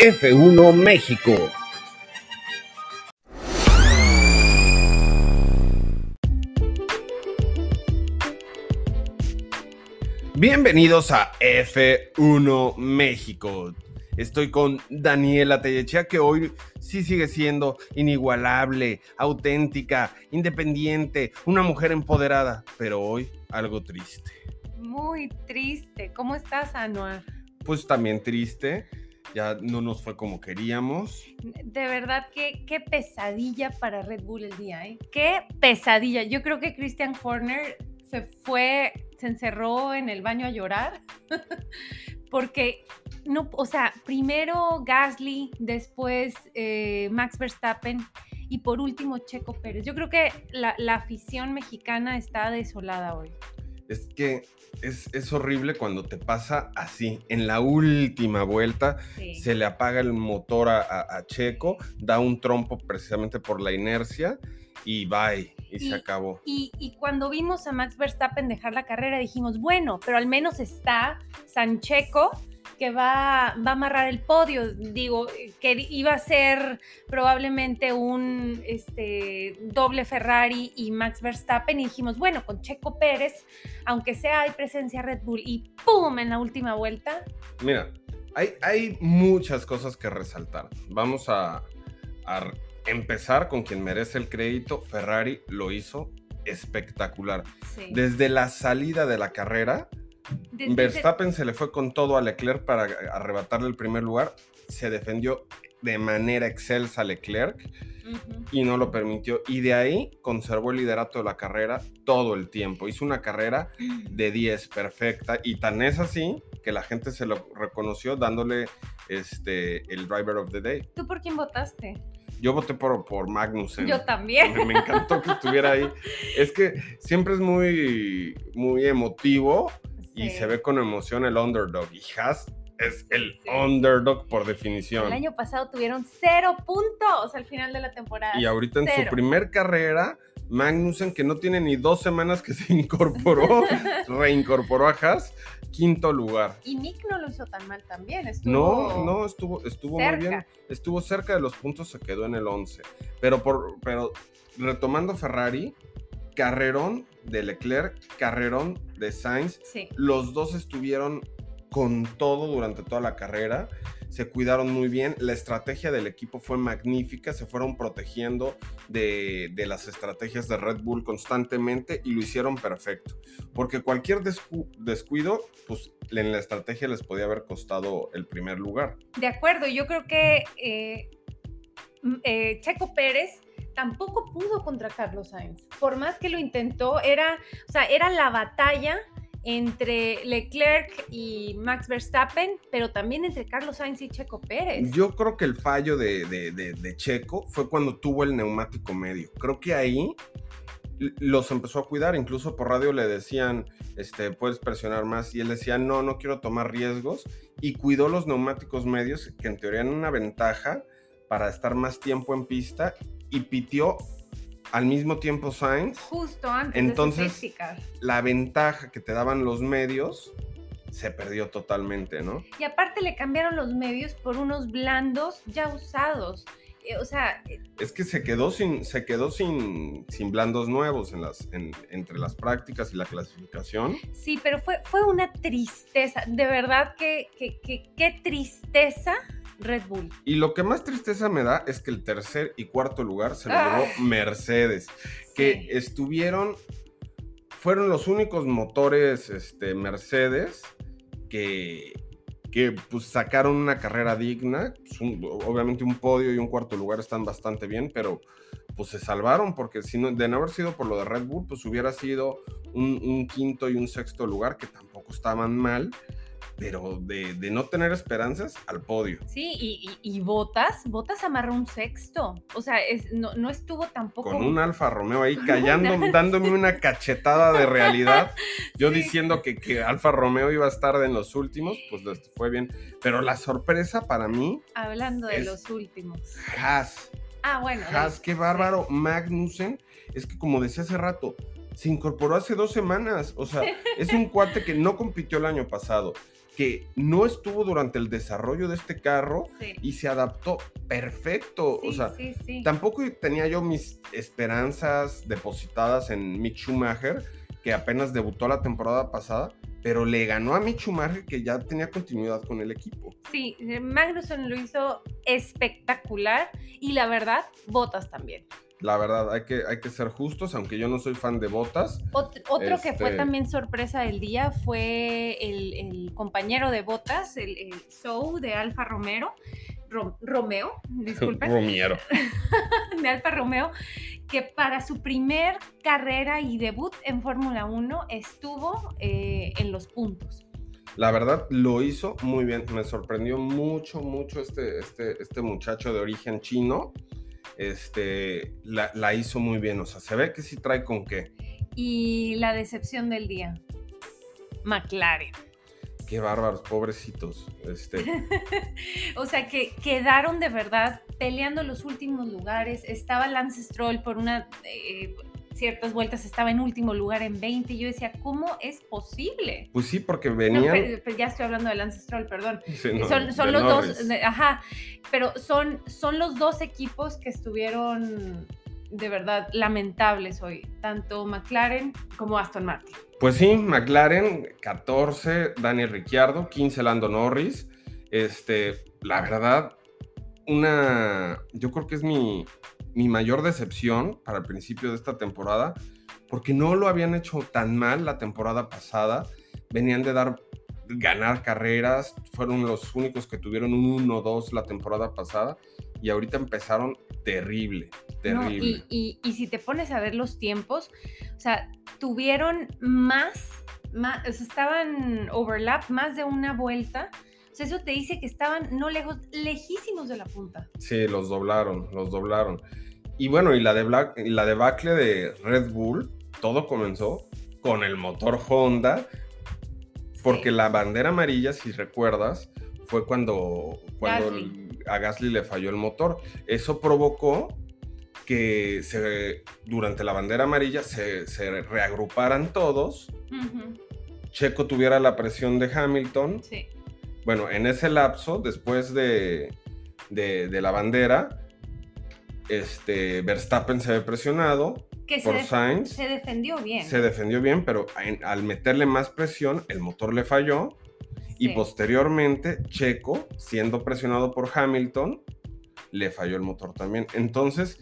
F1 México. Bienvenidos a F1 México. Estoy con Daniela Tellechea, que hoy sí sigue siendo inigualable, auténtica, independiente, una mujer empoderada, pero hoy algo triste. Muy triste. ¿Cómo estás, Anuar? Pues también triste. Ya no nos fue como queríamos. De verdad que qué pesadilla para Red Bull el día, ¿eh? Qué pesadilla. Yo creo que Christian Horner se fue, se encerró en el baño a llorar, porque no, o sea, primero Gasly, después eh, Max Verstappen y por último Checo Pérez. Yo creo que la, afición mexicana está desolada hoy. Es que es, horrible cuando te pasa así. En la última vuelta se le apaga el motor a, Checo, da un trompo precisamente por la inercia y bye, y, se acabó. Y, y, cuando vimos a Max Verstappen dejar la carrera dijimos, bueno, pero al menos está Sancheco que va, va a amarrar el podio. Digo, que iba a ser probablemente un este, doble Ferrari y Max Verstappen. Y dijimos, bueno, con Checo Pérez, aunque sea hay presencia Red Bull y ¡pum! en la última vuelta. Mira, hay, hay muchas cosas que resaltar. Vamos a, a empezar con quien merece el crédito. Ferrari lo hizo espectacular. Desde la salida de la carrera Verstappen se le fue con todo a Leclerc para arrebatarle el primer lugar. Se defendió de manera excelsa a Leclerc y no lo permitió. Y de ahí conservó el liderato de la carrera todo el tiempo. Hizo una carrera de 10 perfecta y tan es así que la gente se lo reconoció dándole este, el Driver of the Day. ¿Tú por quién votaste? Yo voté por, por Magnussen. Yo también. Me, encantó que estuviera ahí. Es que siempre es muy, muy emotivo y se ve con emoción el underdog. Y Haas es el underdog por definición. El año pasado tuvieron cero puntos al final de la temporada. Y ahorita en su primer carrera, Magnussen, que no tiene ni dos semanas que se incorporó, reincorporó a Haas, quinto lugar. Y Nick no lo hizo tan mal también. Estuvo no, no, estuvo, estuvo muy bien. Estuvo cerca de los puntos, se quedó en el 11. Pero, por, pero retomando Ferrari, carrerón de Leclerc, carrerón de Sainz. Los dos estuvieron con todo durante toda la carrera. Se cuidaron muy bien. La estrategia del equipo fue magnífica. Se fueron protegiendo de, las estrategias de Red Bull constantemente y lo hicieron perfecto. Porque cualquier descuido, pues en la estrategia les podía haber costado el primer lugar. De acuerdo. Yo creo que eh, eh, Checo Pérez tampoco pudo contra Carlos Sainz. Por más que lo intentó, era, o sea, era la batalla entre Leclerc y Max Verstappen, pero también entre Carlos Sainz y Checo Pérez. Yo creo que el fallo de, Checo fue cuando tuvo el neumático medio. Creo que ahí los empezó a cuidar, incluso por radio le decían, este, puedes presionar más, y él decía, no, no quiero tomar riesgos, y cuidó los neumáticos medios, que en teoría eran una ventaja para estar más tiempo en pista, y pitió al mismo tiempo Sainz. Justo antes Entonces, de la ventaja que te daban los medios se perdió totalmente, ¿no? Y aparte le cambiaron los medios por unos blandos ya usados. Eh, o sea, eh, es que se quedó sin, se quedó sin, sin blandos nuevos en las, entre las prácticas y la clasificación. Sí, pero fue, fue una tristeza, de verdad que, que, que qué tristeza Red Bull. Y lo que más tristeza me da es que el tercer y cuarto lugar se lo llevó Mercedes, que estuvieron, fueron los únicos motores este, Mercedes que, que pues, sacaron una carrera digna. Pues, obviamente un podio y un cuarto lugar están bastante bien, pero pues se salvaron porque si no, de no haber sido por lo de Red Bull, pues hubiera sido un quinto y un sexto lugar que tampoco estaban mal pero de, no tener esperanzas al podio. Sí, y, y, Botas, Botas amarró un sexto. O sea, no, estuvo tampoco. Con un Alfa Romeo ahí callando, dándome una cachetada de realidad. Yo diciendo que, que Alfa Romeo iba a estar en los últimos, pues fue bien. Pero la sorpresa para mí. Hablando de los últimos. Haas. Ah, bueno. Haas, qué bárbaro. Magnussen, es que como decía hace rato, se incorporó hace dos semanas. O sea, es un cuate que no compitió el año pasado que no estuvo durante el desarrollo de este carro y se adaptó perfecto. o sea, tampoco tenía yo mis esperanzas depositadas en Mick Schumacher, que apenas debutó la temporada pasada, pero le ganó a Mick Schumacher, que ya tenía continuidad con el equipo. Sí, Magnussen lo hizo espectacular y la verdad, Botas también la verdad, hay que, hay que ser justos, aunque yo no soy fan de botas. otro que fue este también sorpresa del día fue el, compañero de botas, el, el Sou de Alfa Romero. Romeo, disculpen. Romero. de Alfa Romeo, que para su primer carrera y debut en Fórmula 1 estuvo eh, en los puntos. La verdad lo hizo muy bien, me sorprendió mucho, mucho este, este, este muchacho de origen chino este, la, hizo muy bien. O sea, se ve que sí trae con qué. Y la decepción del día. McLaren. Qué bárbaros, pobrecitos. Este. o sea, que quedaron de verdad peleando los últimos lugares. Estaba Lance Stroll por una, eh, ciertas vueltas estaba en último lugar en 20 y yo decía, ¿cómo es posible? Pues sí, porque venían... ya estoy hablando del Ancestral, perdón. son, los dos, ajá, pero son, son los dos equipos que estuvieron de verdad lamentables hoy, tanto McLaren como Aston Martin. Pues sí, McLaren 14, Daniel Ricciardo, 15 Lando Norris. Este, la verdad, una, yo creo que es mi, mi mayor decepción para el principio de esta temporada, porque no lo habían hecho tan mal la temporada pasada. Venían de dar ganar carreras, fueron los únicos que tuvieron un 1-2 la temporada pasada y ahorita empezaron terrible, terrible. y, si te pones a ver los tiempos, o sea, tuvieron más, más estaban overlap más de una vuelta eso te dice que estaban no lejos, lejísimos de la punta. Sí, los doblaron, los doblaron. Y bueno, y la, de Black, la debacle de Red Bull, todo comenzó con el motor Honda, porque la bandera amarilla, si recuerdas, fue cuando, cuando a Gasly le falló el motor. Eso provocó que se, durante la bandera amarilla se, reagruparan todos. Checo tuviera la presión de Hamilton. Sí bueno, en ese lapso, después de, la bandera, este, Verstappen se ve presionado por Sainz. Se defendió bien. Se defendió bien, pero al meterle más presión, el motor le falló. Y posteriormente, Checo, siendo presionado por Hamilton, le falló el motor también. Entonces,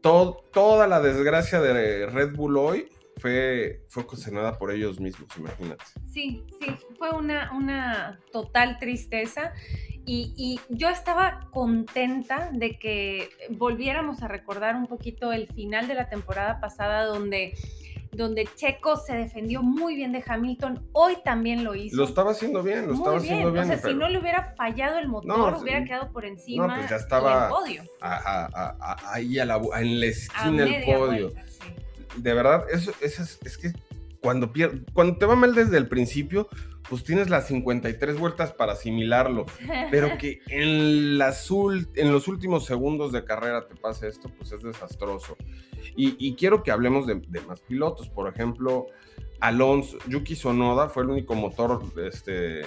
toda la desgracia de Red Bull hoy fue, fue ocasionada por ellos mismos, imagínate. Sí, sí, fue una, una total tristeza. Y, yo estaba contenta de que volviéramos a recordar un poquito el final de la temporada pasada donde donde Checo se defendió muy bien de Hamilton, hoy también lo hizo. Lo estaba haciendo bien, lo estaba haciendo bien. O sea, si no le hubiera fallado el motor, hubiera quedado por encima no, pues ya estaba podio. ahí a la, en la esquina del podio de verdad, eso, es, es, que cuando, cuando te va mal desde el principio, pues tienes las 53 vueltas para asimilarlo, pero que en, las en los últimos segundos de carrera te pase esto, pues es desastroso. Y, quiero que hablemos de, más pilotos, por ejemplo, Alonso, Yuki Sonoda fue el único motor este,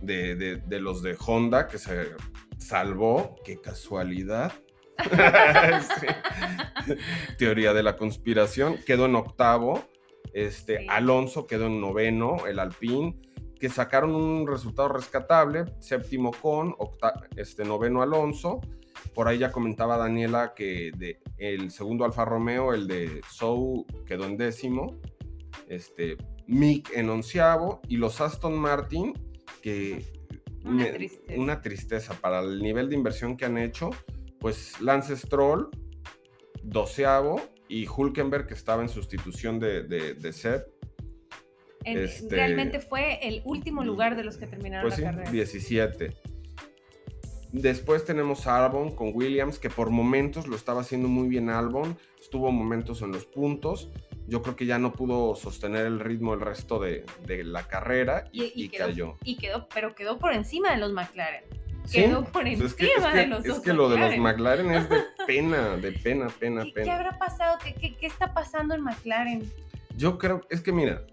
de, de los de Honda que se salvó, qué casualidad. Teoría de la conspiración. Quedó en octavo. Este, Alonso quedó en noveno, el Alpine, que sacaron un resultado rescatable. Séptimo con, este, noveno Alonso. Por ahí ya comentaba Daniela que de, el segundo Alfa Romeo, el de Sou, quedó en décimo. Este, Mick en onceavo. Y los Aston Martin, que una tristeza para el nivel de inversión que han hecho pues Lance Stroll, doceavo, y Hulkenberg, que estaba en sustitución de, de, Seth. Este, realmente fue el último lugar de los que terminaron pues la sí, carrera. 17. Después tenemos a Albon con Williams, que por momentos lo estaba haciendo muy bien Albon. Estuvo momentos en los puntos. Yo creo que ya no pudo sostener el ritmo el resto de, la carrera y, cayó. Y quedó, pero quedó por encima de los McLaren quedó por encima es que, de los Es que lo de los McLaren es de pena, de pena, pena, pena. ¿Qué habrá pasado? ¿Qué, ¿Qué, está pasando en McLaren? Yo creo, es que mira,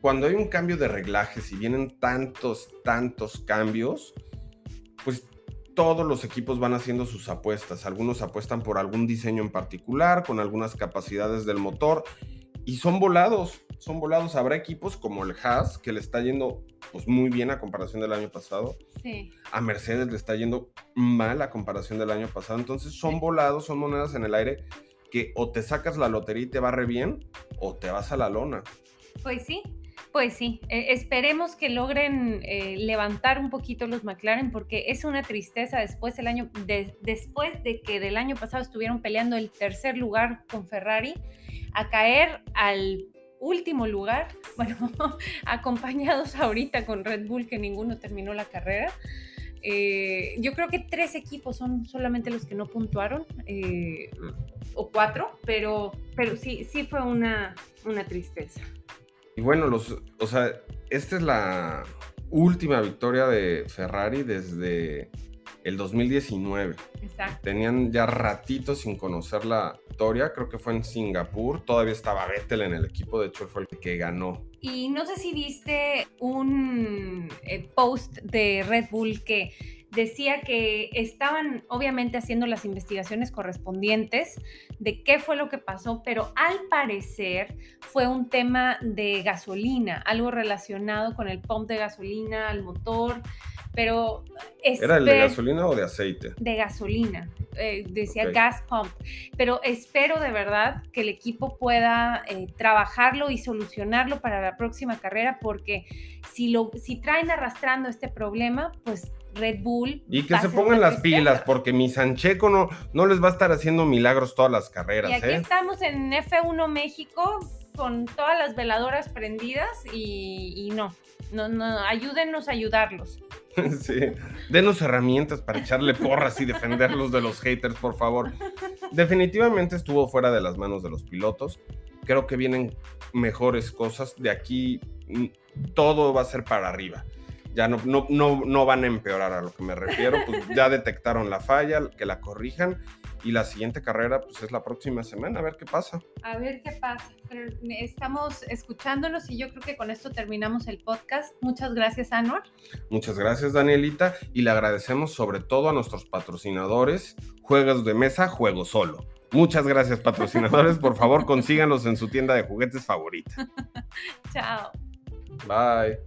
cuando hay un cambio de reglajes y vienen tantos, tantos cambios, pues todos los equipos van haciendo sus apuestas. Algunos apuestan por algún diseño en particular, con algunas capacidades del motor, y son volados, son volados. Habrá equipos como el Haas, que le está yendo pues, muy bien a comparación del año pasado. Sí. A Mercedes le está yendo mal a comparación del año pasado. Entonces son volados, son monedas en el aire que o te sacas la lotería y te va re bien, o te vas a la lona. Pues sí, pues sí, e, esperemos que logren eh, levantar un poquito los McLaren porque es una tristeza después, el año, después de que del año pasado estuvieron peleando el tercer lugar con Ferrari, a caer al último lugar, bueno, acompañados ahorita con Red Bull que ninguno terminó la carrera. Eh, yo creo que tres equipos son solamente los que no puntuaron, eh, o cuatro, pero, pero sí, sí fue una, una tristeza. Y bueno, los, o sea, esta es la última victoria de Ferrari desde el 2019. Exacto. Tenían ya ratitos sin conocer la victoria, creo que fue en Singapur, todavía estaba Vettel en el equipo, de hecho fue el que ganó. Y no sé si viste un eh, post de Red Bull que decía que estaban obviamente haciendo las investigaciones correspondientes de qué fue lo que pasó, pero al parecer fue un tema de gasolina, algo relacionado con el pump de gasolina, al motor, pero... ¿Era el de gasolina o de aceite? De gasolina, eh, decía gas pump, pero espero de verdad que el equipo pueda eh, trabajarlo y solucionarlo para la próxima carrera, porque si, lo, si traen arrastrando este problema, pues Red Bull. Y que se pongan las pilas, porque mi Sancheco no, no les va a estar haciendo milagros todas las carreras. Y aquí ¿eh? estamos en F1 México con todas las veladoras prendidas y, no, no, no, ayúdenos a ayudarlos. Sí, denos herramientas para echarle porras y defenderlos de los haters, por favor. Definitivamente estuvo fuera de las manos de los pilotos. Creo que vienen mejores cosas. De aquí mm, todo va a ser para arriba ya no, no, no, van a empeorar a lo que me refiero, pues ya detectaron la falla, que la corrijan y la siguiente carrera pues es la próxima semana, a ver qué pasa. A ver qué pasa. estamos escuchándonos y yo creo que con esto terminamos el podcast. Muchas gracias, Anor. Muchas gracias, Danielita, y le agradecemos sobre todo a nuestros patrocinadores, Juegos de Mesa, Juego Solo. Muchas gracias, patrocinadores. Por favor, consíganlos en su tienda de juguetes favorita. Chao. Bye.